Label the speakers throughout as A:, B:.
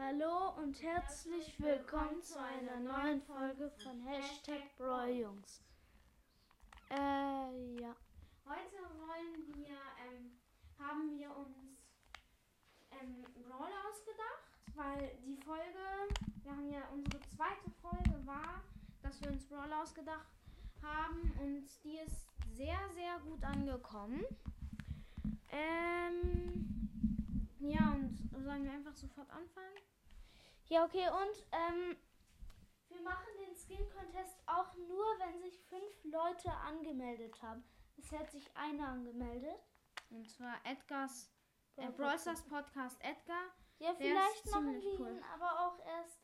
A: Hallo und herzlich willkommen zu einer neuen Folge von Hashtag Brawljungs. Äh, ja.
B: Heute wollen wir, ähm, haben wir uns ähm, Brawl ausgedacht, weil die Folge, wir haben ja unsere zweite Folge war, dass wir uns Brawl ausgedacht haben und die ist sehr, sehr gut angekommen. Ähm, ja, und sollen wir einfach sofort anfangen?
A: Ja, okay, und ähm, wir machen den Skin Contest auch nur, wenn sich fünf Leute angemeldet haben. Es hat sich einer angemeldet.
B: Und zwar Edgars, äh, Brawl Stars Podcast Edgar.
A: Ja, vielleicht machen wir
B: cool.
A: ihn aber auch erst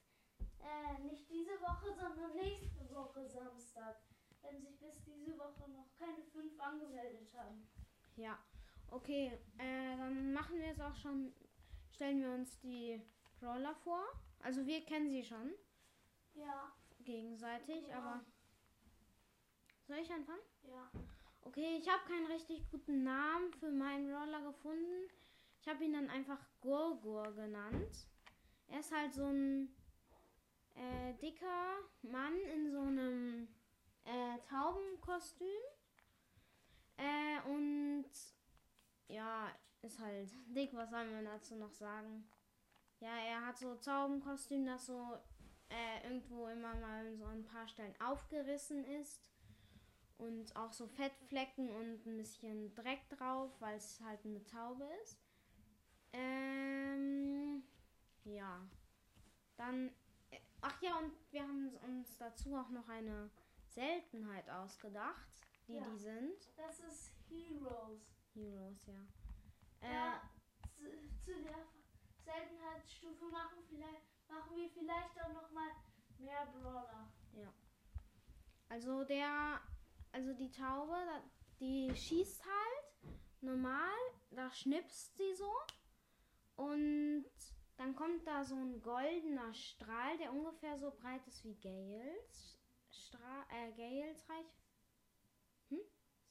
A: äh, nicht diese Woche, sondern nächste Woche Samstag. Wenn sich bis diese Woche noch keine fünf angemeldet haben.
B: Ja, okay, äh, dann machen wir es auch schon, stellen wir uns die Brawler vor. Also wir kennen sie schon
A: Ja,
B: gegenseitig,
A: Ja.
B: aber soll ich anfangen?
A: ja.
B: Okay, ich habe keinen richtig guten Namen für meinen Brawler gefunden. Ich habe ihn dann einfach Gurgur genannt. Er ist halt so ein äh, dicker Mann in so einem äh, Taubenkostüm. Äh, und ja, ist halt dick, was soll man dazu noch sagen? Ja, er hat so Taubenkostüm, das so äh, irgendwo immer mal so ein paar Stellen aufgerissen ist. Und auch so Fettflecken und ein bisschen Dreck drauf, weil es halt eine Taube ist. Ähm, ja. Dann, äh, ach ja, und wir haben uns dazu auch noch eine Seltenheit ausgedacht, die
A: Ja.
B: die sind.
A: Das ist Heroes.
B: Heroes, ja. Äh,
A: Ja, zu, zu der Seltenheitsstufe machen, vielleicht, machen wir vielleicht auch noch mal mehr Brawler.
B: Also der, also die Taube, die schießt halt normal, da schnipst sie so und dann kommt da so ein goldener Strahl, der ungefähr so breit ist wie Gales Stra äh, Gales Reich.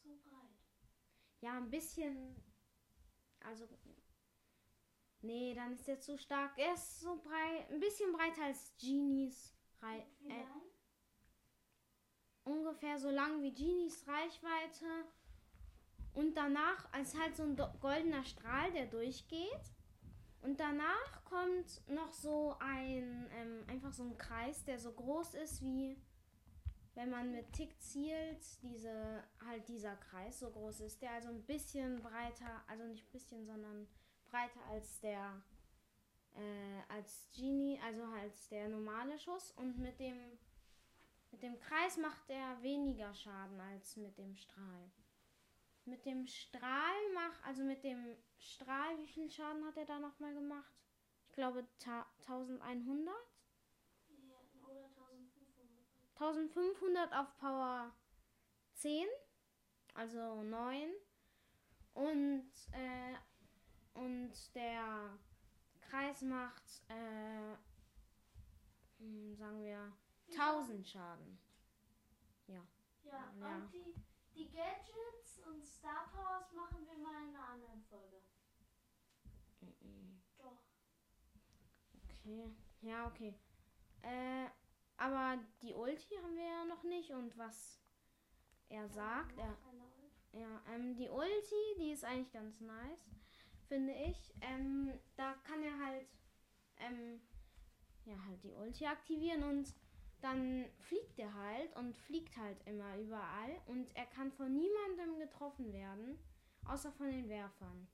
A: So breit.
B: Ja, ein bisschen, also nee, dann ist der zu stark. Er ist so breit, ein bisschen breiter als Genies.
A: Wie
B: Äh, ungefähr so lang wie Genies Reichweite. Und danach ist halt so ein goldener Strahl, der durchgeht. Und danach kommt noch so ein, ähm, einfach so ein Kreis, der so groß ist wie, wenn man mit Tick zielt, diese, halt dieser Kreis so groß ist, der also ein bisschen breiter, also nicht ein bisschen, sondern breiter als der, äh, als Genie, also als der normale Schuss. Und mit dem mit dem Kreis macht er weniger Schaden als mit dem Strahl. Mit dem Strahl macht, also mit dem Strahl, wie viel Schaden hat er da nochmal gemacht? Ich glaube ta 1100.
A: Ja, oder 1500.
B: 1500 auf Power 10, also 9. Und, äh, und der Kreis macht, äh, hm, sagen wir, 1000 Schaden.
A: Ja,
B: Ja.
A: und die, die Gadgets und Star Powers machen wir mal in einer anderen Folge. Doch.
B: Okay, ja, okay. Äh, aber die Ulti haben wir ja noch nicht und was er sagt, er, ja, ähm, die Ulti, die ist eigentlich ganz nice, finde ich. Ähm, da kann er halt, ähm, ja, halt die Ulti aktivieren und dann fliegt er halt und fliegt halt immer überall und er kann von niemandem getroffen werden, außer von den Werfern.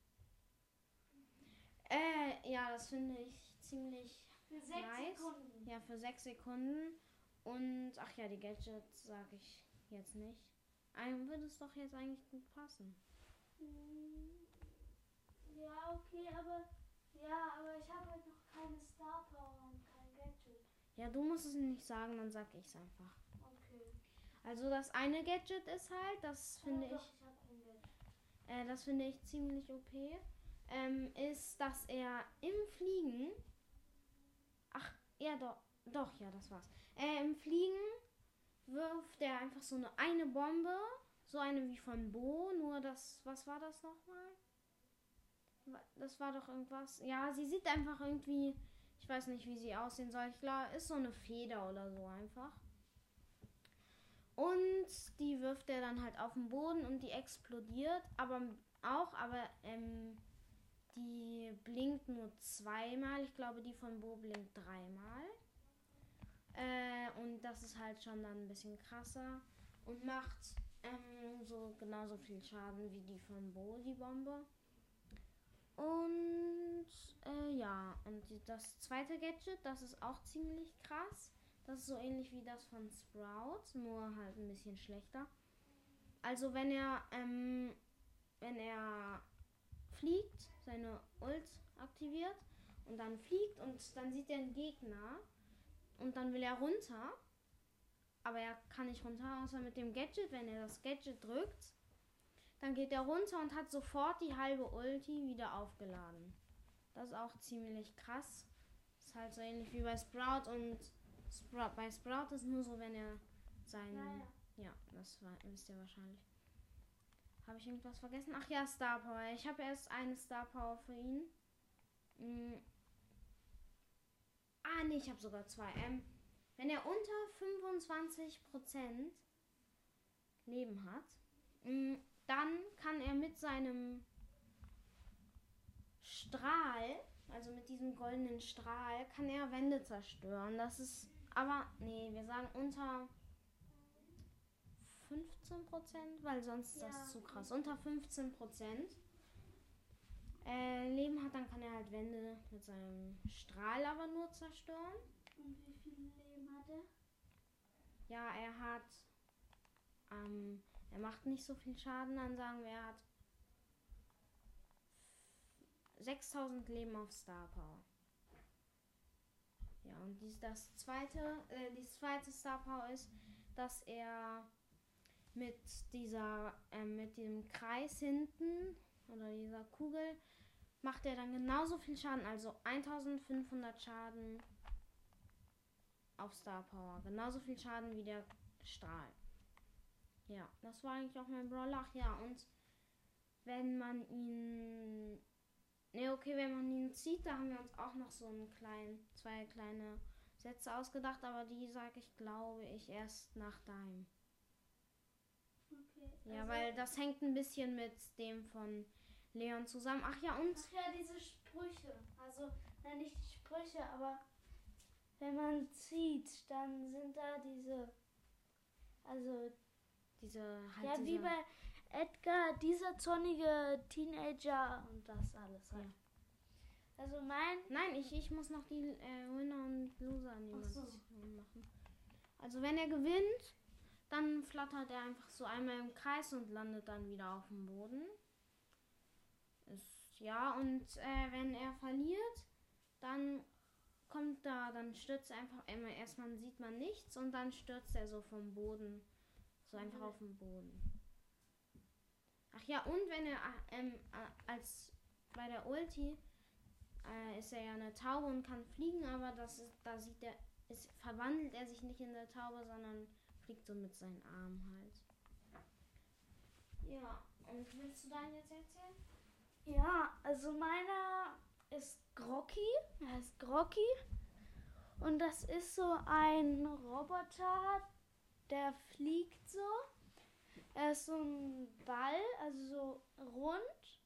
B: Äh, ja, das finde ich ziemlich
A: Für sechs
B: Nice.
A: Sekunden.
B: ja, für sechs Sekunden. Und ach ja, die Gadgets sage ich jetzt nicht. Einem würde es doch jetzt eigentlich gut passen.
A: Hm, Ja, okay, aber ja, aber ich habe halt noch keine Star Power und kein Gadget.
B: Ja, du musst es nicht sagen, dann sag ich es einfach.
A: Okay.
B: Also das eine Gadget ist halt, das finde
A: oh,
B: ich,
A: Doch, ich Gadget.
B: äh, das finde ich ziemlich OP, ähm, ist, dass er im Fliegen, ach ja doch, doch ja, das war's. Äh, Im Fliegen wirft er einfach so eine eine Bombe, so eine wie von Bo, nur das, was war das nochmal? Das war doch irgendwas. Ja, sie sieht einfach irgendwie, ich Ich weiß nicht, wie sie aussehen soll. Ich glaube, ist so eine Feder oder so einfach. Und die wirft er dann halt auf den Boden und die explodiert, aber auch, aber ähm, die blinkt nur zweimal. Ich glaube, die von Bo blinkt dreimal. Äh, und das ist halt schon dann ein bisschen krasser und macht ähm, so genauso viel Schaden wie die von Bo, die Bombe. Und äh, ja, und das zweite Gadget, das ist auch ziemlich krass. Das ist so ähnlich wie das von Sprout, nur halt ein bisschen schlechter. Also wenn er, ähm, wenn er fliegt, seine Ult aktiviert und dann fliegt und dann sieht er einen Gegner und dann will er runter, aber er kann nicht runter, außer mit dem Gadget. Wenn er das Gadget drückt, dann geht er runter und hat sofort die halbe Ulti wieder aufgeladen. Das ist auch ziemlich krass. Ist halt so ähnlich wie bei Sprout und Sprout, bei Sprout ist nur so, wenn er sein.
A: Ja, ja.
B: Ja, das war, wisst ihr wahrscheinlich. Habe ich irgendwas vergessen? Ach ja, Star Power. Ich habe erst eine Star Power für ihn. Mm. Ah, nee, ich habe sogar zwei. Ähm, wenn er unter 25% Leben hat, mm, dann kann er mit seinem Strahl, also mit diesem goldenen Strahl, kann er Wände zerstören. Das ist aber, nee, wir sagen unter 15%, weil sonst ist
A: Ja.
B: das zu krass. Unter 15% äh, Leben hat, dann kann er halt Wände mit seinem Strahl aber nur zerstören.
A: Und wie viel Leben hat er?
B: Ja, er hat. Ähm, er macht nicht so viel Schaden, dann sagen wir, er hat 6000 Leben auf Star Power. Ja, und dies, das zweite, äh, die zweite Star Power ist, dass er mit dieser, ähm, mit dem Kreis hinten oder dieser Kugel macht er dann genauso viel Schaden, also 1500 Schaden auf Star Power. Genauso viel Schaden wie der Strahl. Ja, das war eigentlich auch mein Brawler. Ja, und wenn man ihn. Ne, okay, wenn man ihn zieht, da haben wir uns auch noch so einen kleinen, zwei kleine Sätze ausgedacht, aber die sage ich, glaube ich, erst nach deinem.
A: Okay.
B: Ja,
A: also-
B: weil das hängt ein bisschen mit dem von Leon zusammen. Ach ja, und
A: Ach ja, diese Sprüche. Also, nein, nicht die Sprüche, aber wenn man zieht, dann sind da diese. Also,
B: diese halt
A: ja, wie
B: diese,
A: bei Edgar, dieser zornige Teenager und das alles halt.
B: Ja.
A: Also, mein.
B: Nein, ich, ich muss noch die äh, Winner und Loser
A: Ach so.
B: Machen. Also wenn er gewinnt, dann flattert er einfach so einmal im Kreis und landet dann wieder auf dem Boden. Ist, ja, und äh, wenn er verliert, dann kommt da, dann stürzt er einfach immer, erstmal sieht man nichts und dann stürzt er so vom Boden, so einfach
A: Mhm.
B: auf den Boden. Ach ja, und wenn er äh, ähm, äh, als bei der Ulti äh, ist er ja eine Taube und kann fliegen, aber das ist, da sieht er, ist, verwandelt er sich nicht in der Taube, sondern fliegt so mit seinen Armen halt. Ja, und willst du deinen jetzt erzählen?
A: Ja, also meiner ist Grocky. Er heißt Grocky. Und das ist so ein Roboter, der fliegt so. Er ist so ein Ball, also so rund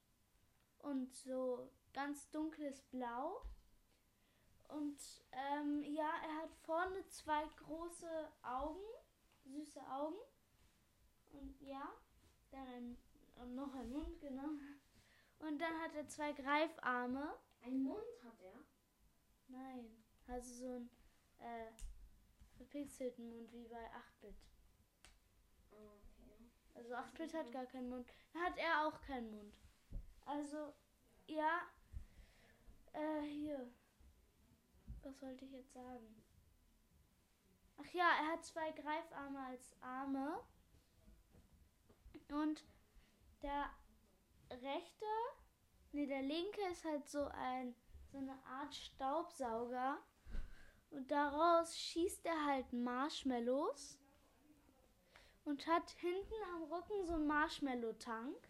A: und so ganz dunkles Blau. Und ähm, ja, er hat vorne zwei große Augen, süße Augen. Und ja, dann ein, und noch ein Mund, genau. Und dann hat er zwei Greifarme.
B: Ein Mund hat er.
A: Nein, also so einen äh, verpixelten Mund wie bei 8-Bit.
B: Okay.
A: Also 8-Bit hat gar keinen Mund. Hat er auch keinen Mund. Also, ja, äh, hier. Was wollte ich jetzt sagen? Ach ja, er hat zwei Greifarme als Arme. Und der rechte, nee, der linke ist halt so ein, so eine Art Staubsauger. Und daraus schießt er halt Marshmallows und hat hinten am Rücken so einen Marshmallow-Tank.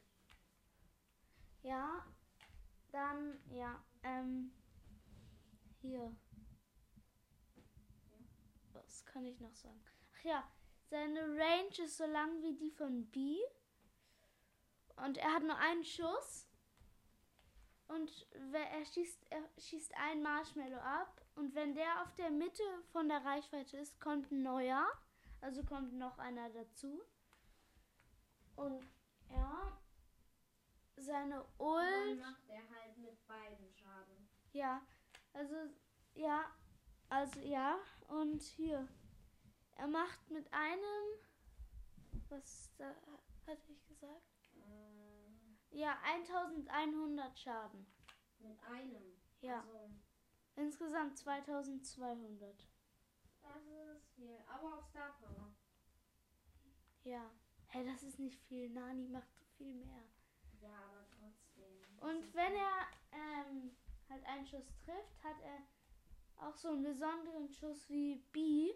A: Ja, dann, ja, ähm, hier. Was kann ich noch sagen? Ach ja, seine Range ist so lang wie die von B. Und er hat nur einen Schuss. Und er schießt, er schießt einen Marshmallow ab. Und wenn der auf der Mitte von der Reichweite ist, kommt ein neuer. Also kommt noch einer dazu. Und ja, seine Ult.
B: Dann macht er halt mit beiden Schaden.
A: Ja, also ja, also ja, und hier. Er macht mit einem, was da hatte ich gesagt?
B: Äh,
A: Ja, 1100 Schaden.
B: mit einem.
A: Ja,
B: Also,
A: insgesamt 2200.
B: das ist viel. Aber auf Star Power.
A: Ja. Hey, das ist nicht viel. Nani macht viel mehr.
B: Ja, aber trotzdem.
A: Und wenn er ähm, halt einen Schuss trifft, hat er auch so einen besonderen Schuss wie B.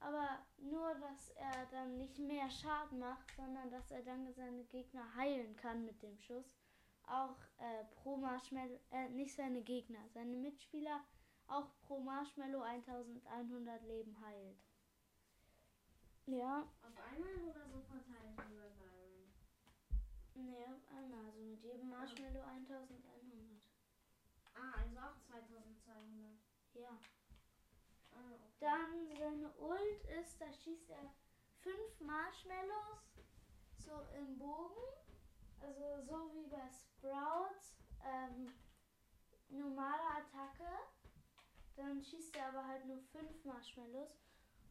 A: Aber nur, dass er dann nicht mehr Schaden macht, sondern dass er dann seine Gegner heilen kann mit dem Schuss. Auch äh, pro Marshmallow, äh, nicht seine Gegner, seine Mitspieler auch pro Marshmallow 1100 Leben heilt. Ja,
B: Auf einmal oder so verteilt über Byron?
A: nee, auf einmal, also mit jedem Marshmallow 1100.
B: Ah, also auch 2200.
A: Ja. Dann seine Ult ist, da schießt er fünf Marshmallows so im Bogen. Also so wie bei Sprouts. Ähm, normale Attacke. Dann schießt er aber halt nur fünf Marshmallows.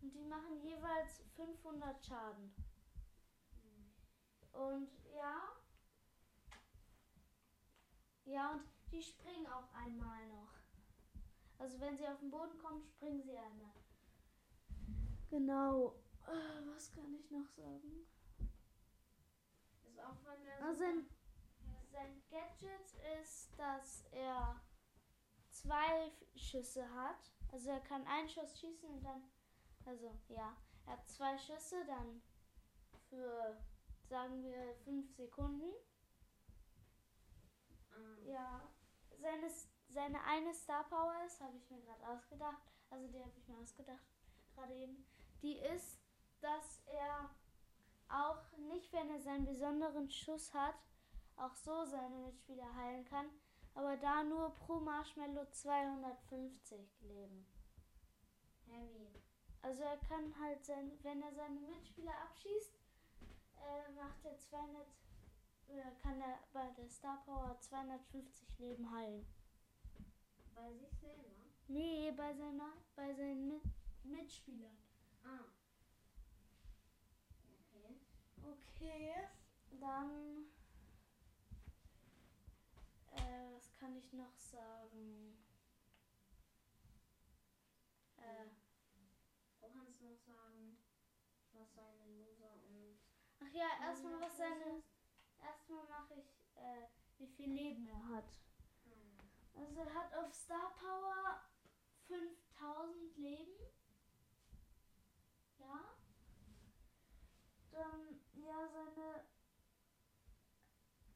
A: Und die machen jeweils 500 Schaden. Und ja. Ja, und die springen auch einmal noch. Also wenn sie auf den Boden kommen, springen sie einmal. Genau. Äh, was kann ich noch sagen?
B: Ist auch von der.
A: Also sein, sein Gadget ist, dass er zwei Schüsse hat. Also er kann einen Schuss schießen und dann, also ja, er hat zwei Schüsse dann für, sagen wir, fünf Sekunden.
B: Ah,
A: Ja, seine, seine eine Star Power ist, habe ich mir gerade ausgedacht, also die habe ich mir ausgedacht, gerade eben, die ist, dass er auch nicht, wenn er seinen besonderen Schuss hat, auch so seine Mitspieler heilen kann, aber da nur pro Marshmallow 250 leben.
B: Heavy.
A: Also er kann halt, sein, wenn er seine Mitspieler abschießt, äh, macht er 200, äh, kann er bei der Star Power 250 Leben heilen.
B: Bei sich selber.
A: Nee, bei, seiner, bei seinen Mit Mitspielern.
B: Ah. Okay.
A: Okay, dann. Äh, was kann ich noch sagen? Äh,
B: Du kannst noch sagen, was seine Loser und.
A: ach ja, erstmal was seine. Erstmal mache ich, äh, wie viel Leben er hat. Also er hat auf Star Power 5000 Leben. Ja. Dann, ja, seine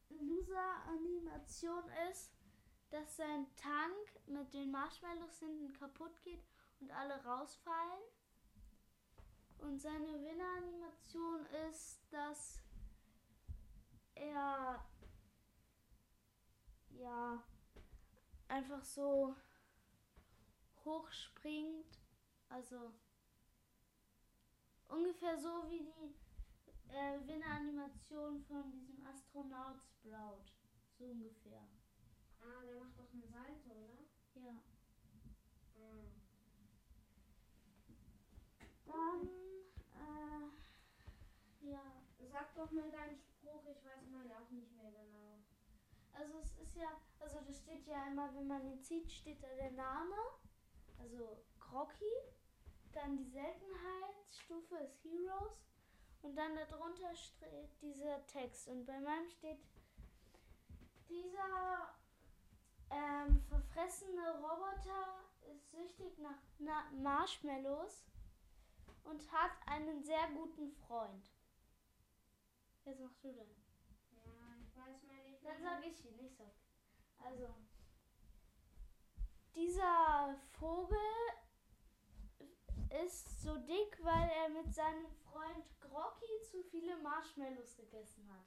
A: Loser-Animation ist, dass sein Tank mit den Marshmallows hinten kaputt geht und alle rausfallen. Und seine Winner-Animation ist, dass er ja einfach so hochspringt. Also ungefähr so wie die äh, Winner-Animation von diesem Astronaut Sprout. So ungefähr.
B: Ah, der macht doch einen Salto, oder?
A: Ja.
B: Ah.
A: Dann, äh, ja.
B: Sag doch mal deinen Spruch, ich weiß mal auch nicht mehr genau.
A: Also es ist ja, also da steht ja immer, wenn man ihn zieht, steht da der Name, also Crocky, dann die Seltenheitsstufe ist Heroes und dann darunter steht dieser Text und bei meinem steht dieser ähm, verfressene Roboter ist süchtig nach na Marshmallows und hat einen sehr guten Freund. Jetzt machst du dann.
B: Ja, ich weiß mal nicht.
A: Dann sage ich ihn, ich sag. Also, dieser Vogel ist so dick, weil er mit seinem Freund Grocky zu viele Marshmallows gegessen hat.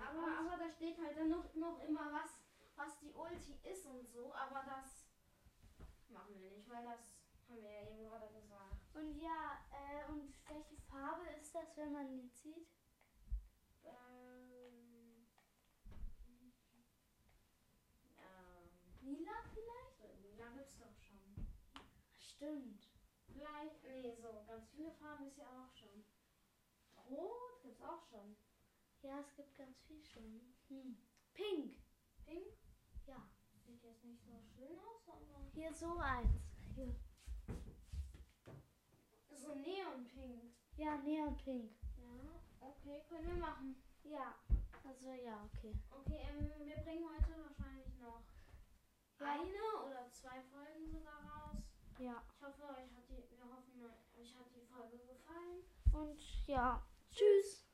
B: Aber, aber da steht halt dann noch, noch immer was, was die Ulti ist und so, aber das machen wir nicht, weil das haben wir ja eben gerade gesagt.
A: Und ja, äh, und welche Farbe ist das, wenn man ihn zieht?
B: Ähm, ähm,
A: Lila vielleicht?
B: so, lila gibt's doch schon.
A: Stimmt.
B: Vielleicht, nee, so, ganz viele Farben ist ja auch schon. Rot gibt's auch schon.
A: Ja, es gibt ganz viel schon. Hm. Pink.
B: Pink
A: Ja.
B: sieht jetzt nicht so schön aus, aber
A: Hier so eins. Hier.
B: so neonpink.
A: Ja, Neonpink.
B: Ja, okay, können wir machen.
A: Ja. Also ja, okay.
B: Okay, ähm, wir bringen heute wahrscheinlich noch
A: Ja.
B: eine oder zwei Folgen sogar raus.
A: Ja.
B: Ich hoffe, euch hat die, wir hoffen, euch hat die Folge gefallen.
A: Und ja. Tschüss.